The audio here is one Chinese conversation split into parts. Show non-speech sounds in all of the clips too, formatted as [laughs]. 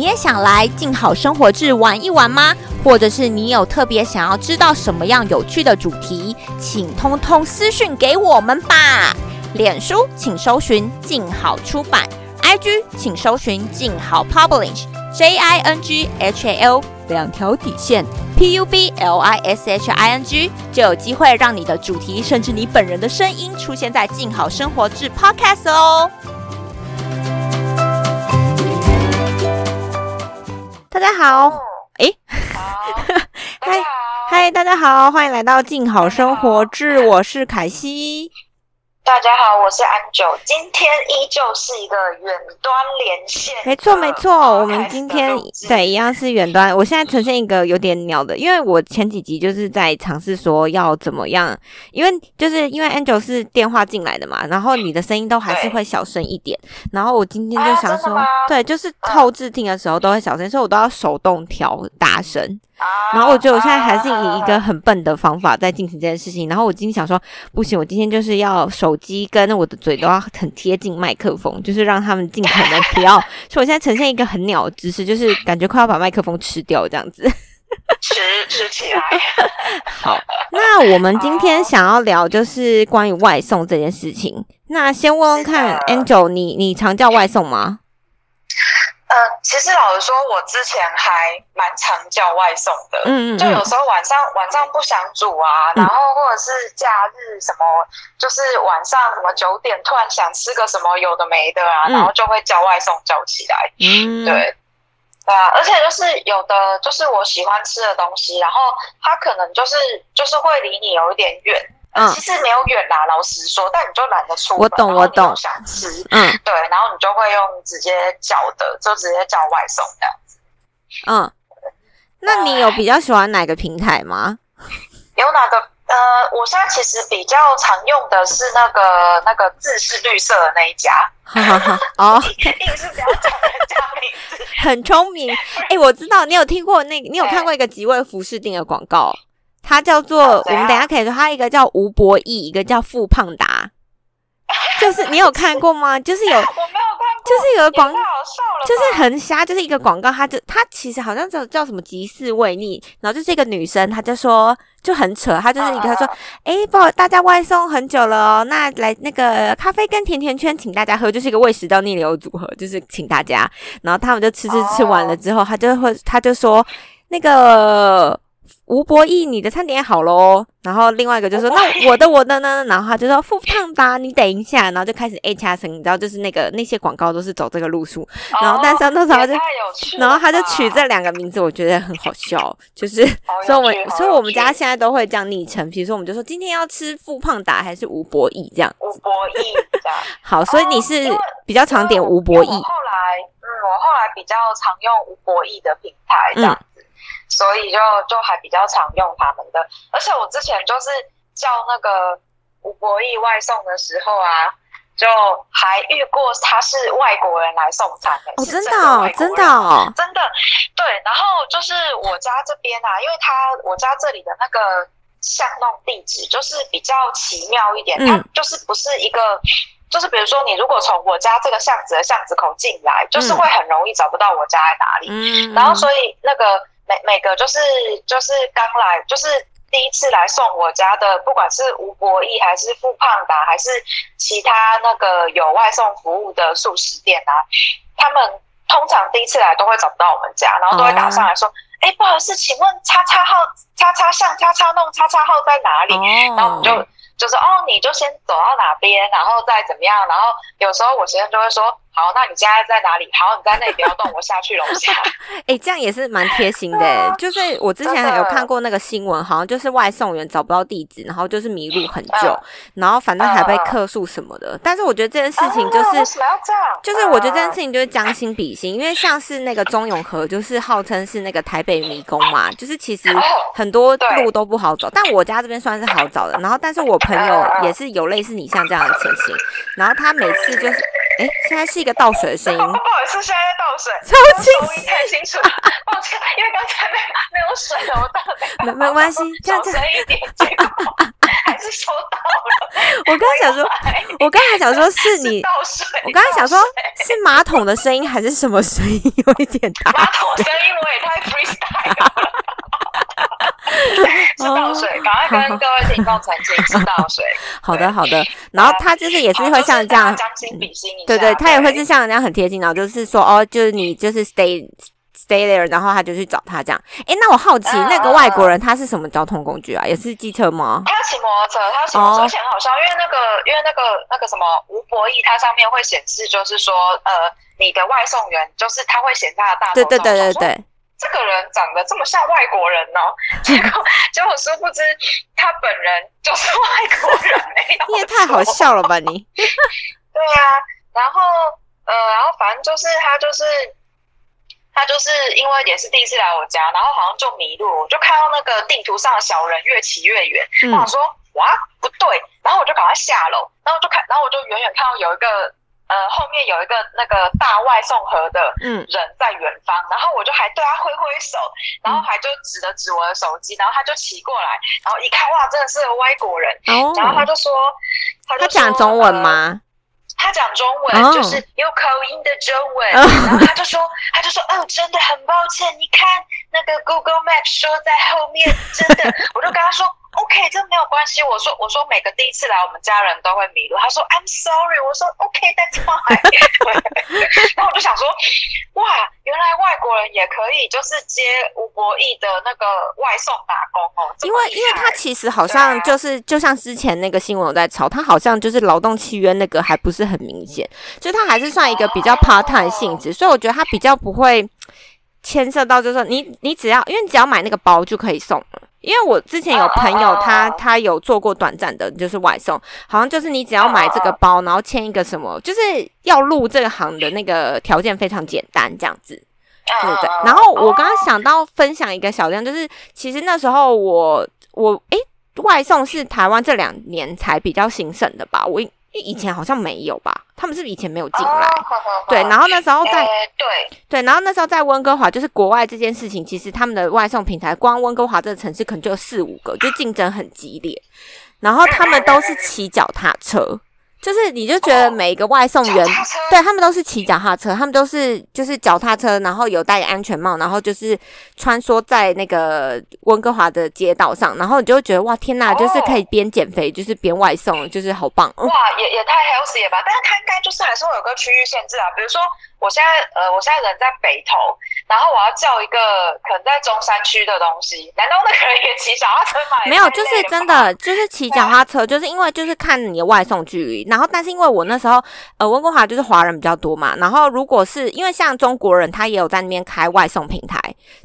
你也想来静好生活志玩一玩吗？或者是你有特别想要知道什么样有趣的主题，请通通私讯给我们吧。脸书请搜寻静好出版，IG 请搜寻静好 Publish，J I N G H A L 两条底线，P U B L I S H I N G 就有机会让你的主题甚至你本人的声音出现在静好生活志 Podcast 哦。家好，哎，[laughs] 嗨嗨，大家好，欢迎来到静好生活志，我是凯西。大家好，我是安九，今天依旧是一个远端连线。没错没错，我们今天对一样是远端。我现在呈现一个有点鸟的，因为我前几集就是在尝试说要怎么样，因为就是因为 Angel 是电话进来的嘛，然后你的声音都还是会小声一点。然后我今天就想说，对，就是后置听的时候都会小声，所以我都要手动调大声。然后我觉得我现在还是以一个很笨的方法在进行这件事情。然后我今天想说，不行，我今天就是要手机跟我的嘴都要很贴近麦克风，就是让他们尽可能不要。[laughs] 所以我现在呈现一个很鸟的姿势，就是感觉快要把麦克风吃掉这样子。吃吃起来。[laughs] 好，那我们今天想要聊就是关于外送这件事情。那先问问看，Angel，你你常叫外送吗？嗯，其实老实说，我之前还蛮常叫外送的。嗯嗯。就有时候晚上晚上不想煮啊，然后或者是假日什么，就是晚上什么九点突然想吃个什么有的没的啊，然后就会叫外送叫起来。嗯。对。对啊，而且就是有的就是我喜欢吃的东西，然后它可能就是就是会离你有一点远。嗯，其实没有远啦，老实说，但你就懒得出门，我懂，我懂，想吃，嗯，对，然后你就会用直接叫的，就直接叫外送这样子。嗯，那你有比较喜欢哪个平台吗？有哪个？呃，我现在其实比较常用的是那个那个字是绿色的那一家。哦，[laughs] 硬是不要讲人家名字，很聪明。哎，我知道你有听过那，你有看过一个极味服饰定的广告。它叫做，我们等下。可以说，他一个叫吴博义，一个叫富胖达，就是你有看过吗？[laughs] 就是有，我没有看过，就是有个广告，就是很瞎，就是一个广告，他就他其实好像叫叫什么吉士味力，然后就是一个女生，她就说就很扯，她就是一个说，哎，不，大家外送很久了哦，那来那个咖啡跟甜甜圈，请大家喝，就是一个胃食道逆流组合，就是请大家，然后他们就吃吃吃完了之后，他就会他就说那个。吴博义，你的餐点好喽。然后另外一个就说：“那我的我的呢？”然后他就说：“付胖吧，你等一下。”然后就开始 A 加声，你知道，就是那个那些广告都是走这个路数。然后但是那时候就，然后他就取这两个名字，我觉得很好笑。就是，所以我们所以我们家现在都会这样昵称。比如说，我们就说今天要吃付胖达还是吴博义这样。吴博义这样。好，所以你是比较常点吴博义。后来，嗯，我后来比较常用吴博义的品牌这样。所以就就还比较常用他们的，而且我之前就是叫那个吴博义外送的时候啊，就还遇过他是外国人来送餐的，哦，真的，真的，哦真的，对。然后就是我家这边啊，因为他我家这里的那个巷弄地址就是比较奇妙一点，它就是不是一个，就是比如说你如果从我家这个巷子的巷子口进来，就是会很容易找不到我家在哪里，嗯，然后所以那个。每每个就是就是刚来就是第一次来送我家的，不管是吴博义还是富胖达还是其他那个有外送服务的素食店啊，他们通常第一次来都会找不到我们家，然后都会打上来说：“哎，不好意思，请问叉叉号、叉叉巷、叉叉弄、叉叉号在哪里？”然后我们就就是哦，你就先走到哪边，然后再怎么样，然后有时候我先生就会说。好，那你现在在哪里？好，你在那里不要动，我下去楼下。[laughs] 哎，这样也是蛮贴心的。就是我之前有看过那个新闻，好像就是外送员找不到地址，然后就是迷路很久，然后反正还被客诉什么的。但是我觉得这件事情就是？就是我觉得这件事情就是将心比心，因为像是那个中永和，就是号称是那个台北迷宫嘛，就是其实很多路都不好走，但我家这边算是好找的。然后，但是我朋友也是有类似你像这样的情形，然后他每次就是。哎，现在是一个倒水的声音。不好意思，现在在倒水，超清晰，太清楚。抱歉，因为刚才没没有水了，我倒没没关系，[laughs] 小声一点，结果 [laughs] 还是收到了。我刚才想说，我刚才想说是你，倒水。我刚才想说是马桶的声音还是什么声音？[laughs] 有一点大。马桶声音我也太 freestyle 了。[laughs] 是倒水，赶快跟各位听众澄清是倒水。[laughs] 好的，好的。[laughs] 然后他就是也是会像这样将心比心一下。对对，他也会是对像人家很贴心，然后就是说哦，就是你就是 stay stay there，然后他就去找他这样。诶，那我好奇嗯那个外国人他是什么交通工具啊？也是机车吗？他要骑摩托车，他要骑摩托车，哦而且很好笑，因为那个，因为那个那个什么吴博义，它上面会显示，就是说，呃，你的外送员，就是他会显他的大头对对对对对，这个人长得这么像外国人哦，[laughs] 结果结果殊不知他本人就是外国人，没有 [laughs] 你也太好笑了吧你？[laughs] 对啊，然后呃，然后反正就是他就是他就是因为也是第一次来我家，然后好像就迷路，我就看到那个地图上的小人越骑越远，我嗯想说哇不对，然后我就赶快下楼，然后就看，然后我就远远看到有一个呃后面有一个那个大外送盒的嗯。人在远方，然后我就还对他挥挥手，然后还就指了指我的手机，然后他就骑过来，然后一看哇真的是个外国人，哦，然后他就说他讲中文呃吗？他讲中文，哦。就是有口音的中文，哦。然后他就说，他就说，哦，真的很抱歉，你看那个 Google Map 说在后面，真的，[laughs] 我就跟他说，OK，这没有关系，我说，我说每个第一次来我们家人都会迷路，他说 I'm sorry，我说 OK，that's fine，[laughs] 然后我就想说，哇，原来外国人也可以就是接吴博义的那个外送打工哦，因为因为他其实好像就是就像之前那个新闻有在炒，他好像就是劳动契约那个还不是很明显，就他还是算一个比较 part time 性质，所以我觉得他比较不会牵涉到，就是说你你只要因为你只要买那个包就可以送了。因为我之前有朋友他哦他有做过短暂的，就是外送，好像就是你只要买这个包，然后签一个什么，就是要入这个行的那个条件非常简单，这样子。对对然后我刚刚哦想到分享一个小亮，就是其实那时候我我诶，外送是台湾这两年才比较兴盛的吧？我以以前好像没有吧？他们是不是以前没有进来？对，然后那时候在呃对。对，然后那时候在温哥华，就是国外这件事情，其实他们的外送平台，光温哥华这个城市可能就有四五个，就竞争很激烈。然后他们都是骑脚踏车，就是你就觉得每一个外送员对他们都是骑脚踏车，他们都是就是脚踏车，然后有戴安全帽，然后就是穿梭在那个温哥华的街道上，然后你就会觉得哇天呐，就是可以边减肥，就是边外送，就是好棒哦。哇，也也太 healthy 了吧？但是它应该就是还是会有个区域限制啊。比如说，我现在呃，我现在人在北投，然后我要叫一个可能在中山区的东西，难道那个人也骑脚踏车买？没有，就是真的，就是骑脚踏车，就是因为就是看你的外送距离，然后但是因为我那时候呃温哥华就是华人比较多嘛，然后如果是因为像中国人他也有在那边开外送平台，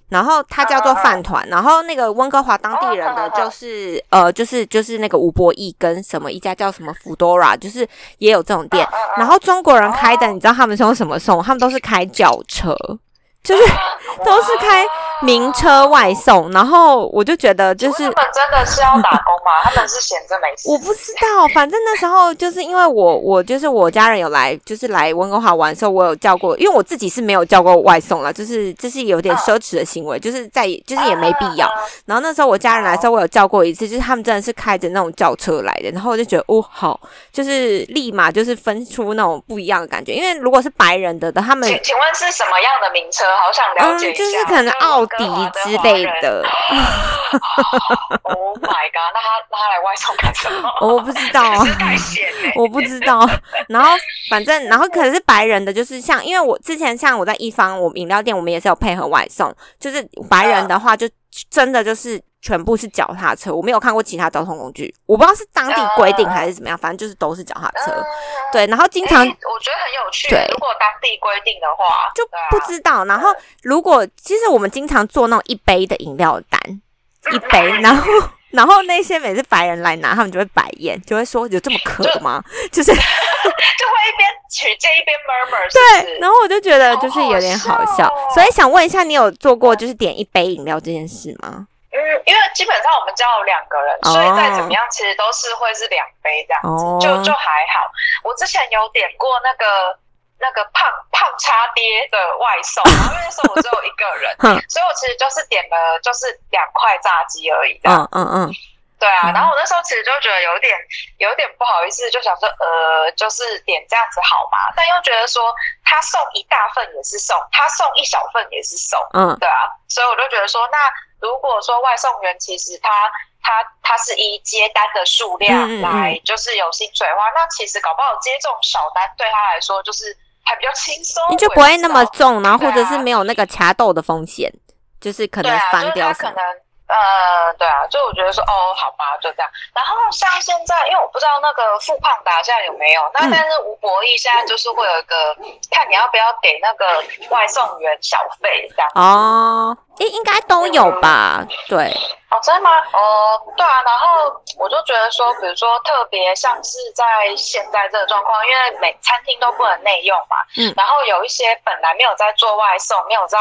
然后他叫做饭团，然后那个温哥华当地人的就是呃就是就是那个吴博义跟什么一家叫什么 Foodora，就是也有这种店，然后中国人开的，你知道他们是用什么送？他们都是开轿车，就是都是开名车外送，然后我就觉得就是他们真的是要打工吗？[laughs] 他们是闲着没事？我不知道，反正那时候就是因为我我就是我家人有来，就是来温哥华玩的时候，我有叫过，因为我自己是没有叫过外送了，就是这是有点奢侈的行为，就是在就是也没必要。然后那时候我家人来的时候，我有叫过一次，就是他们真的是开着那种轿车来的，然后我就觉得哦好，就是立马就是分出那种不一样的感觉，因为如果是白人的的，他们请请问是什么样的名车？好想了解嗯一下。就是可能奥迪之类的，[laughs] Oh my god！那他那他来外送干什么？[laughs] 我不知道。[laughs] 我不知道。然后反正，然后可是白人的，就是像，因为我之前像我在一方，我饮料店，我们也是有配合外送，就是白人的话，就真的就是全部是脚踏车，我没有看过其他交通工具，我不知道是当地规定还是怎么样，反正就是都是脚踏车。嗯对，然后经常诶我觉得很有趣。对如果当地规定的话，就不知道。然后如果其实我们经常做那种一杯的饮料单，一杯，然后。[laughs] 然后那些每次白人来拿，他们就会白眼，就会说有这么渴吗？就是 [laughs] 就会一边取这一边 murmur，是不对，然后我就觉得就是有点好笑，好好笑哦所以想问一下，你有做过就是点一杯饮料这件事吗？嗯，因为基本上我们家有两个人，哦所以再怎么样，其实都是会是两杯这样子，哦就就还好。我之前有点过那个那个胖胖叉爹的外送，然后因为那时候我只有一个人，[laughs] 所以我其实就是点了就是两块炸鸡而已这样。嗯嗯嗯，对啊，然后我那时候其实就觉得有点有点不好意思，就想说呃，就是点这样子好吗？但又觉得说他送一大份也是送，他送一小份也是送，嗯，对啊，所以我就觉得说，那如果说外送员其实他他他是以接单的数量来就是有薪水的话，那其实搞不好接这种小单对他来说就是还比较轻松，你就不会那么重，然后或者是没有那个卡豆的风险，就是可能翻掉可能。呃，对啊，就我觉得说，哦，好吧，就这样。然后像现在，因为我不知道那个富胖达现在有没有，那但是吴博义现在就是会有一个，看你要不要给那个外送员小费这样。哦，应应该都有吧？对。哦，真的吗？哦，对啊。然后我就觉得说，比如说特别像是在现在这个状况，因为每餐厅都不能内用嘛，嗯。然后有一些本来没有在做外送，没有在。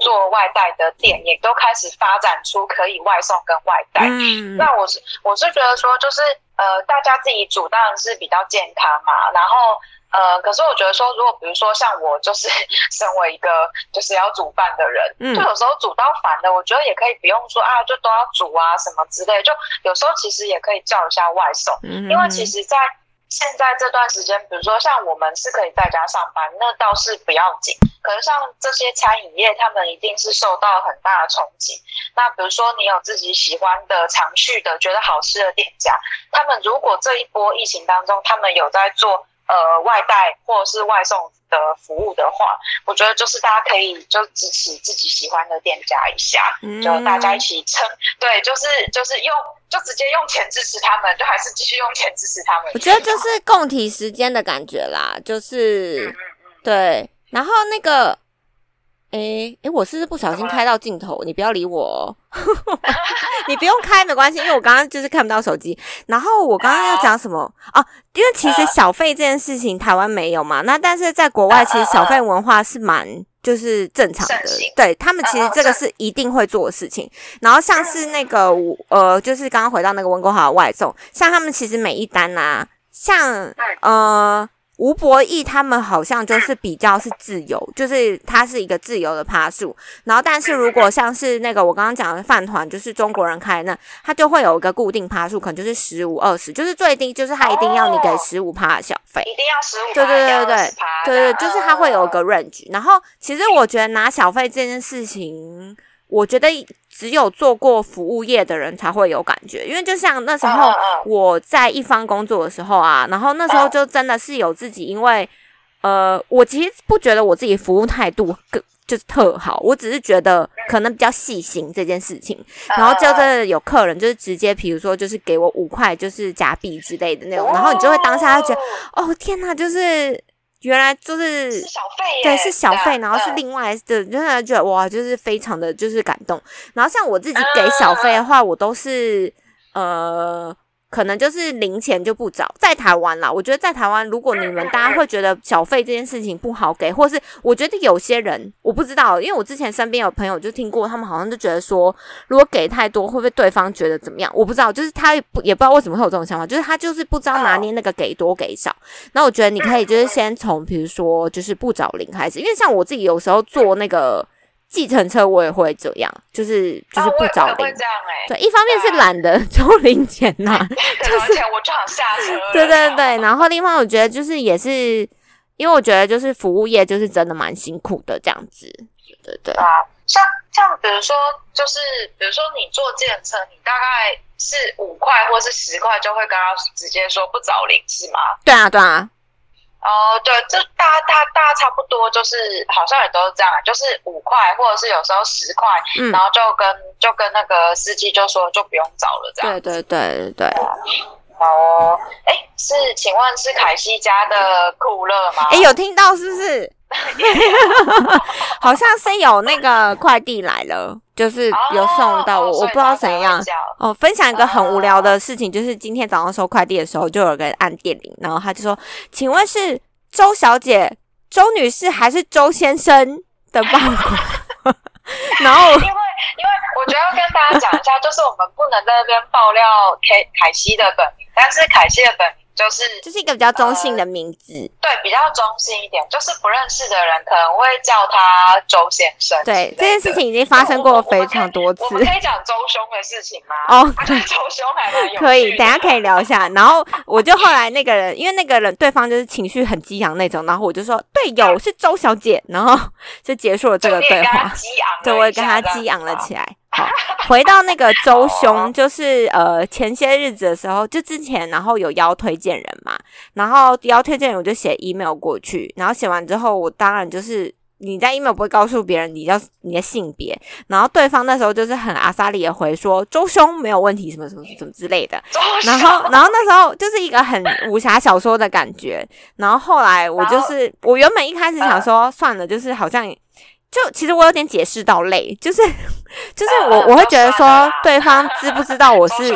做外带的店也都开始发展出可以外送跟外带。嗯，那我是我是觉得说，就是呃，大家自己煮当然是比较健康嘛。然后呃，可是我觉得说，如果比如说像我，就是 [laughs] 身为一个 [laughs] 就是要煮饭的人，嗯，就有时候煮到烦的，我觉得也可以不用说啊，就都要煮啊什么之类。就有时候其实也可以叫一下外送，因为其实，在现在这段时间，比如说像我们是可以在家上班，那倒是不要紧。可是像这些餐饮业，他们一定是受到很大的冲击。那比如说你有自己喜欢的、常去的、觉得好吃的店家，他们如果这一波疫情当中，他们有在做呃外带或者是外送的服务的话，我觉得就是大家可以就支持自己喜欢的店家一下，就大家一起撑。对，就是就是用。就直接用钱支持他们，就还是继续用钱支持他们。我觉得就是共体时间的感觉啦，就是对。然后那个，哎哎，我是不是不小心开到镜头？你不要理我，[laughs] 你不用开没关系，因为我刚刚就是看不到手机。然后我刚刚要讲什么哦？因为其实小费这件事情台湾没有嘛，那但是在国外其实小费文化是蛮。就是正常的，对他们其实这个是一定会做的事情。然后像是那个呃，就是刚刚回到那个温哥华的外送，像他们其实每一单啊，像呃。吴博义他们好像就是比较是自由，就是它是一个自由的趴数。然后，但是如果像是那个我刚刚讲的饭团，就是中国人开那，他就会有一个固定趴数，可能就是十五、二十，就是最低就是他一定要你给十五趴的小费，一定要十五，对对对对对，对对，就是他会有一个 range。然后，其实我觉得拿小费这件事情。我觉得只有做过服务业的人才会有感觉，因为就像那时候我在一方工作的时候啊，然后那时候就真的是有自己，因为呃，我其实不觉得我自己服务态度更就是特好，我只是觉得可能比较细心这件事情，然后就真的有客人就是直接，比如说就是给我五块就是假币之类的那种，然后你就会当下觉得哦天哪，就是。原来就是小费，对，是小费，然后是另外的，真的觉得哇，就是非常的就是感动。然后像我自己给小费的话，我都是呃。可能就是零钱就不找，在台湾啦。我觉得在台湾，如果你们大家会觉得小费这件事情不好给，或是我觉得有些人我不知道，因为我之前身边有朋友就听过，他们好像就觉得说，如果给太多，会不会对方觉得怎么样？我不知道，就是他不也不知道为什么会有这种想法，就是他就是不知道拿捏那个给多给少。那我觉得你可以就是先从比如说就是不找零开始，因为像我自己有时候做那个。计程车我也会这样，就是就是不找零，对，一方面是懒得 [laughs] 抽零钱呐，就是我就想下车。对对对，然后另外我觉得就是也是，因为我觉得就是服务业就是真的蛮辛苦的这样子，对对啊，像像比如说就是比如说你坐计程车，你大概是五块或是十块就会跟他直接说不找零是吗？对啊对啊。哦，对，这大大大差不多，就是好像也都是这样，就是五块，或者是有时候十块，然后就跟就跟那个司机就说就不用找了，这样。对对对对。哦，哎，是，请问是凯西家的酷乐吗？哎，有听到是不是？[laughs] 好像是有那个快递来了，就是有送到我，我不知道怎样。哦，分享一个很无聊的事情，就是今天早上收快递的时候，就有个按电铃，然后他就说：“请问是周小姐、周女士还是周先生的报告？” [laughs] 然后 [laughs] 因为因为我觉得要跟大家讲一下，就是我们不能在那边爆料凯凯西的本名，但是凯西的本名。就是这是一个比较中性的名字，对，比较中性一点，就是不认识的人可能会叫他周先生。对，这件事情已经发生过非常多次。我们可以讲周兄的事情吗？哦，对周兄还蛮有可以，等下可以聊一下。然后我就后来那个人，因为那个人对方就是情绪很激昂那种，然后我就说对，有是周小姐，然后就结束了这个对话。激昂对，我也跟他激昂了起来。好，[laughs] 回到那个周兄，就是呃前些日子的时候，就之前然后有邀推荐人嘛，然后邀推荐人我就写 email 过去，然后写完之后，我当然就是你在 email 不会告诉别人你叫你的性别，然后对方那时候就是很阿萨里的回说周兄没有问题，什么什么什么之类的，然后然后那时候就是一个很武侠小说的感觉，然后后来我就是 [laughs] 我原本一开始想说算了，就是好像。就其实我有点解释到累，就是 [laughs] 就是我我会觉得说对方知不知道我 [laughs] 是，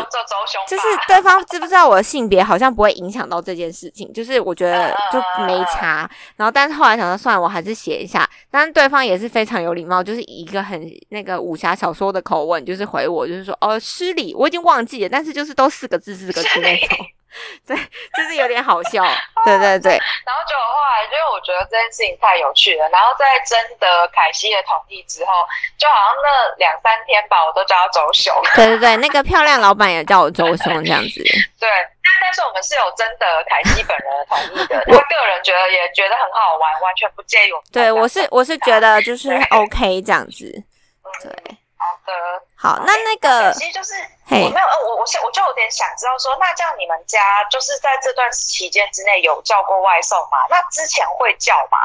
就是对方知不知道我的性别好像不会影响到这件事情，就是我觉得就没差。然后但是后来想到算了，我还是写一下。但是对方也是非常有礼貌，就是以一个很那个武侠小说的口吻，就是回我，就是说哦失礼，我已经忘记了，但是就是都四个字四个字那种。[laughs] 对，就是有点好笑。[laughs] 对对对。然后就后来，因为我觉得这件事情太有趣了。然后在征得凯西的同意之后，就好像那两三天吧，我都叫他周雄。对对对，那个漂亮老板也叫我周雄这样子。[laughs] 对，但但是我们是有征得凯西本人的同意的。他个人觉得也觉得很好玩，完全不介意我们。对，我是我是觉得就是 OK 这样子。对。好的，好，那那个其实就是我没有，呃，我我我就有点想知道说，那这样你们家就是在这段期间之内有叫过外送吗？那之前会叫吗？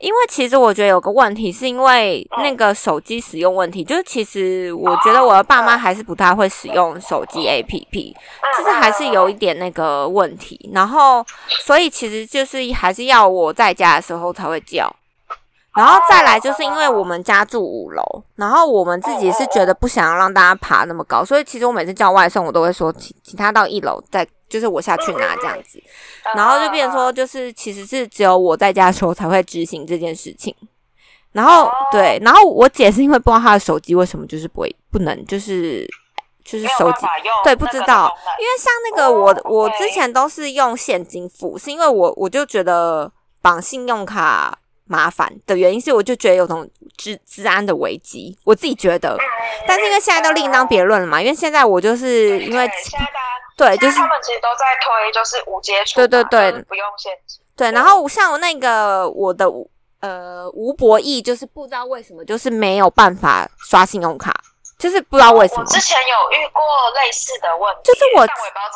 因为其实我觉得有个问题，是因为那个手机使用问题，就是其实我觉得我的爸妈还是不太会使用手机 APP，就是还是有一点那个问题，然后所以其实就是还是要我在家的时候才会叫。然后再来就是因为我们家住五楼，然后我们自己是觉得不想要让大家爬那么高，所以其实我每次叫外送，我都会说请请他到一楼，再就是我下去拿这样子，然后就变成说就是其实是只有我在家的时候才会执行这件事情。然后对，然后我姐是因为不知道她的手机为什么就是不会不能就是就是手机对不知道，因为像那个我我之前都是用现金付，是因为我我就觉得绑信用卡。麻烦的原因是，我就觉得有种治治安的危机，我自己觉得。但是因为现在都另当别论了嘛，因为现在我就是因为对，就是他们其实都在推，就是无接触，对对对，不用现金。对，然后像我那个我的呃吴博义，就是不知道为什么，就是没有办法刷信用卡。就是不知道为什么，我之前有遇过类似的问题，就是我，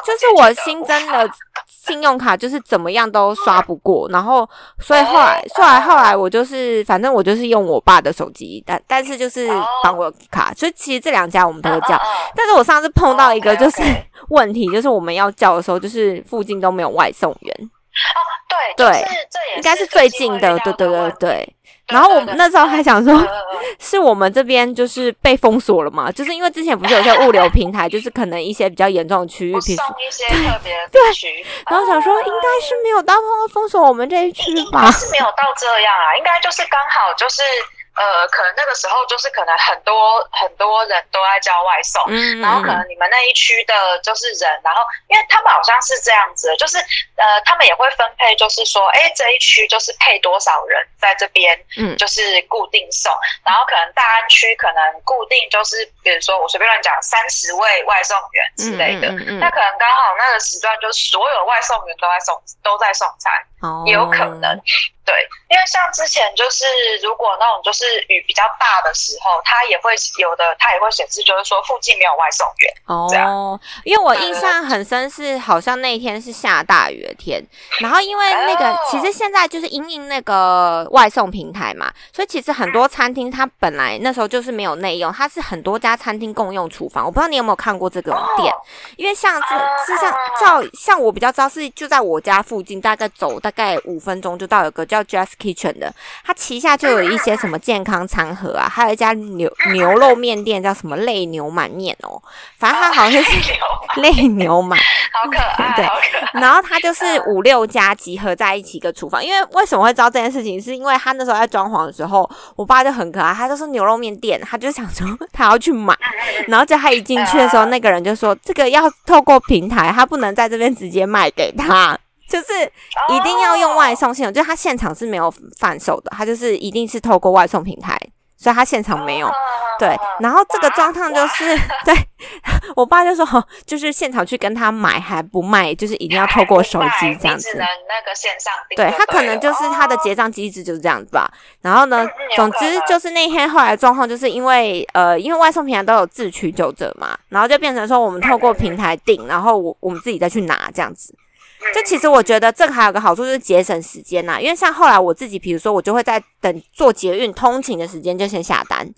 就是我新增的信用卡，就是怎么样都刷不过，然后所以后来，后来后来我就是，反正我就是用我爸的手机，但但是就是绑我卡，所以其实这两家我们都会叫，但是我上次碰到一个就是问题，就是我们要叫的时候，就是附近都没有外送员。哦，对对，这也应该是最近的，对对对对。然后我们那时候还想说，[laughs] 是我们这边就是被封锁了嘛？就是因为之前不是有些物流平台，就是可能一些比较严重的区域，送一些特别的区。然后想说，应该是没有到封封锁我们这一区吧？是没有到这样啊，应该就是刚好就是。呃，可能那个时候就是可能很多很多人都在叫外送，然后可能你们那一区的就是人，然后因为他们好像是这样子，就是呃，他们也会分配，就是说，哎，这一区就是配多少人在这边，嗯，就是固定送，然后可能大安区可能固定就是，比如说我随便乱讲，三十位外送员之类的，那可能刚好那个时段就是所有外送员都在送都在送餐，也有可能。对，因为像之前就是如果那种就是雨比较大的时候，它也会有的，它也会显示就是说附近没有外送员哦。因为我印象很深是好像那天是下大雨的天，然后因为那个其实现在就是因应那个外送平台嘛，所以其实很多餐厅它本来那时候就是没有内用，它是很多家餐厅共用厨房。我不知道你有没有看过这个店，因为像这是像照像我比较知道是就在我家附近，大概走大概五分钟就到有个叫。叫 Just Kitchen 的，它旗下就有一些什么健康餐盒啊，还有一家牛牛肉面店叫什么泪牛满面哦，反正它好像是泪牛满，[laughs] 好可爱，对，然后它就是五六家集合在一起一个厨房，因为为什么会知道这件事情，是因为他那时候在装潢的时候，我爸就很可爱，他就是牛肉面店，他就想说他要去买，然后就他一进去的时候，那个人就说这个要透过平台，他不能在这边直接卖给他。就是一定要用外送系统，就是他现场是没有贩售的，他就是一定是透过外送平台。所以他现场没有，对，然后这个状况就是，[laughs] 对我爸就说，就是现场去跟他买还不卖，就是一定要透过手机这样子。只能那个线上订。对他可能就是他的结账机制就是这样子吧。然后呢，总之就是那天后来状况就是因为呃，因为外送平台都有自取九折嘛，然后就变成说我们透过平台订，然后我我们自己再去拿这样子。就其实我觉得这个还有个好处就是节省时间呐，因为像后来我自己，比如说我就会在等做捷运通勤的时间就先下单，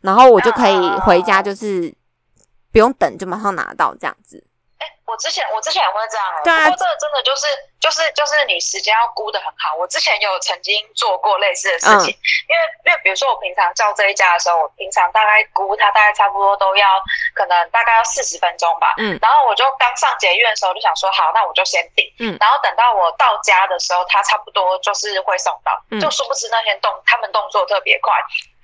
然后我就可以回家，就是不用等就马上拿到这样子。我之前我之前也会这样，不过这个真的就是就是就是你时间要估的很好。我之前有曾经做过类似的事情，因为因为比如说我平常叫这一家的时候，我平常大概估它大概差不多都要可能大概要四十分钟吧。嗯，然后我就刚上捷运的时候就想说好，那我就先订。嗯，然后等到我到家的时候，它差不多就是会送到。嗯，就殊不知那天动他们动作特别快。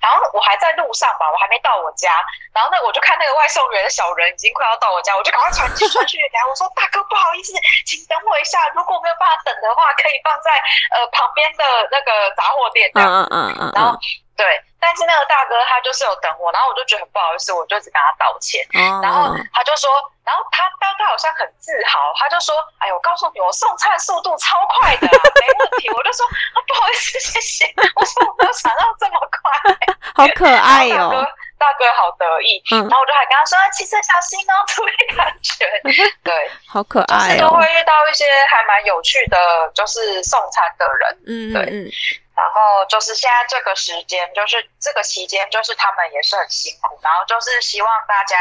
然后我还在路上吧，我还没到我家，然后呢，我就看那个外送员的小人已经快要到我家，我就赶快传传讯给他，我说大哥不好意思，请等我一下，如果没有办法等的话，可以放在呃旁边的那个杂货店。嗯嗯嗯嗯。然后对，但是那个大哥他就是有等我，然后我就觉得很不好意思，我就只跟他道歉。然后他就说。然后他，但他好像很自豪，他就说：“哎呦，我告诉你，我送餐速度超快的，没问题。”我就说：“不好意思，谢谢。”我说：“我没有想到这么快，好可爱哦。”大哥好得意，然后我就还跟他说：“骑车小心哦，注意安全。[laughs] ”对，好可爱哦。都会遇到一些还蛮有趣的，就是送餐的人。嗯，对。然后就是现在这个时间，就是这个期间，就是他们也是很辛苦，然后就是希望大家。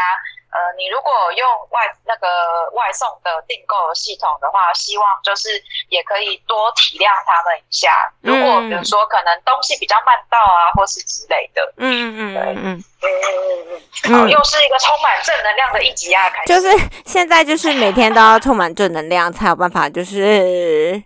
呃，你如果用外那个外送的订购系统的话，希望就是也可以多体谅他们一下。如果比如说可能东西比较慢到啊，或是之类的。嗯嗯嗯，对，嗯嗯嗯嗯，好，又是一个充满正能量的一集啊！就是现在就是每天都要充满正能量，才有办法就是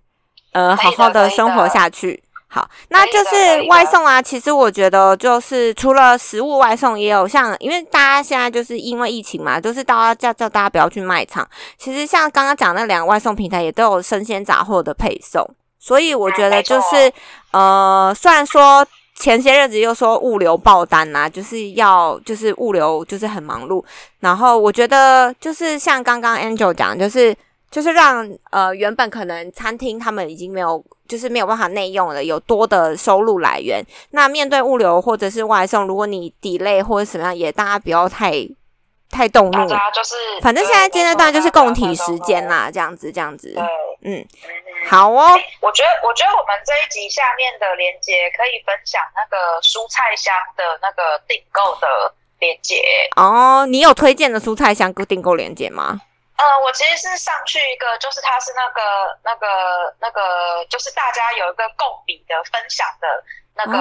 呃好好的生活下去。好，那就是外送啊。其实我觉得，就是除了食物外送，也有像，因为大家现在就是因为疫情嘛，就是大家叫叫大家不要去卖场。其实像刚刚讲那两个外送平台，也都有生鲜杂货的配送。所以我觉得就是，呃，虽然说前些日子又说物流爆单呐，就是要就是物流就是很忙碌。然后我觉得就是像刚刚 Angel 讲，就是就是让呃原本可能餐厅他们已经没有。就是没有办法内用了，有多的收入来源。那面对物流或者是外送，如果你 delay 或者什么样，也大家不要太太动怒。就是，反正现在阶段就是共体时间啦，这样子，这样子。嗯，好哦。我觉得，我觉得我们这一集下面的链接可以分享那个蔬菜箱的那个订购的链接。哦，你有推荐的蔬菜箱订购链接吗？呃，我其实是上去一个，就是它是那个、那个、那个，就是大家有一个共比的分享的那个、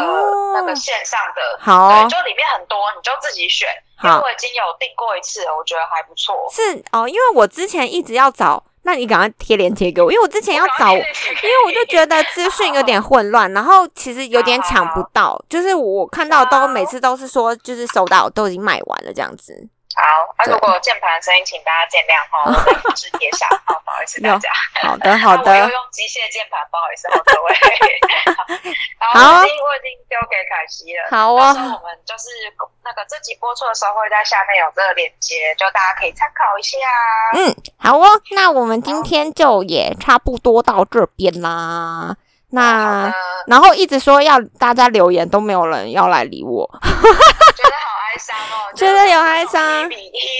那个线上的，好，对，就里面很多，你就自己选。因为我已经有订过一次，我觉得还不错。是哦，因为我之前一直要找，那你赶快贴链接给我，因为我之前要找，因为我就觉得资讯有点混乱，然后其实有点抢不 [laughs] 到，就是我看到都每次都是说就是收到都已经卖完了这样子。好，那如果键盘声音，请大家见谅哈，[laughs] 我再复制贴下，好，不好意思大家。好的，[laughs] 好的。我又用机械键盘，不好意思，好各位。[laughs] 好，我已经我已经丢给凯西了。好啊。我们就是那个这集播出的时候会在下面有这个链接，就大家可以参考一下。嗯，好哦，那我们今天就也差不多到这边啦。那然后一直说要大家留言，都没有人要来理我。觉得好哀伤哦，觉得有哀伤。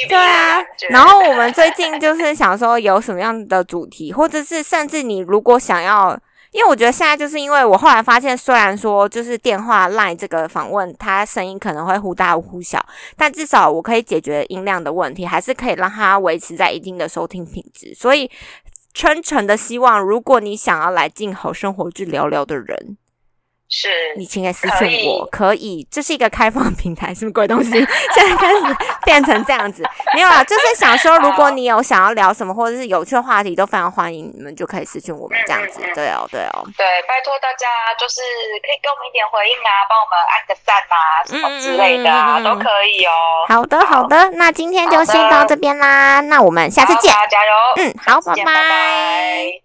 对啊，然后我们最近就是想说有什么样的主题，或者是甚至你如果想要，因为我觉得现在就是因为我后来发现，虽然说就是电话 line 这个访问，它声音可能会忽大忽小，但至少我可以解决音量的问题，还是可以让它维持在一定的收听品质，所以。真诚的希望，如果你想要来进好生活去聊聊的人。是你请来私信我，可以，这是一个开放平台，什么鬼东西？现在开始变成这样子，没有啦，就是想说，如果你有想要聊什么，或者是有趣的话题，都非常欢迎你们就可以私信我们这样子。对哦，对哦，对，拜托大家就是可以给我们一点回应啊，帮我们按个赞啊，什么之类的啊，都可以哦。好的，好的，那今天就先到这边啦，那我们下次见，加油，嗯，好，拜拜。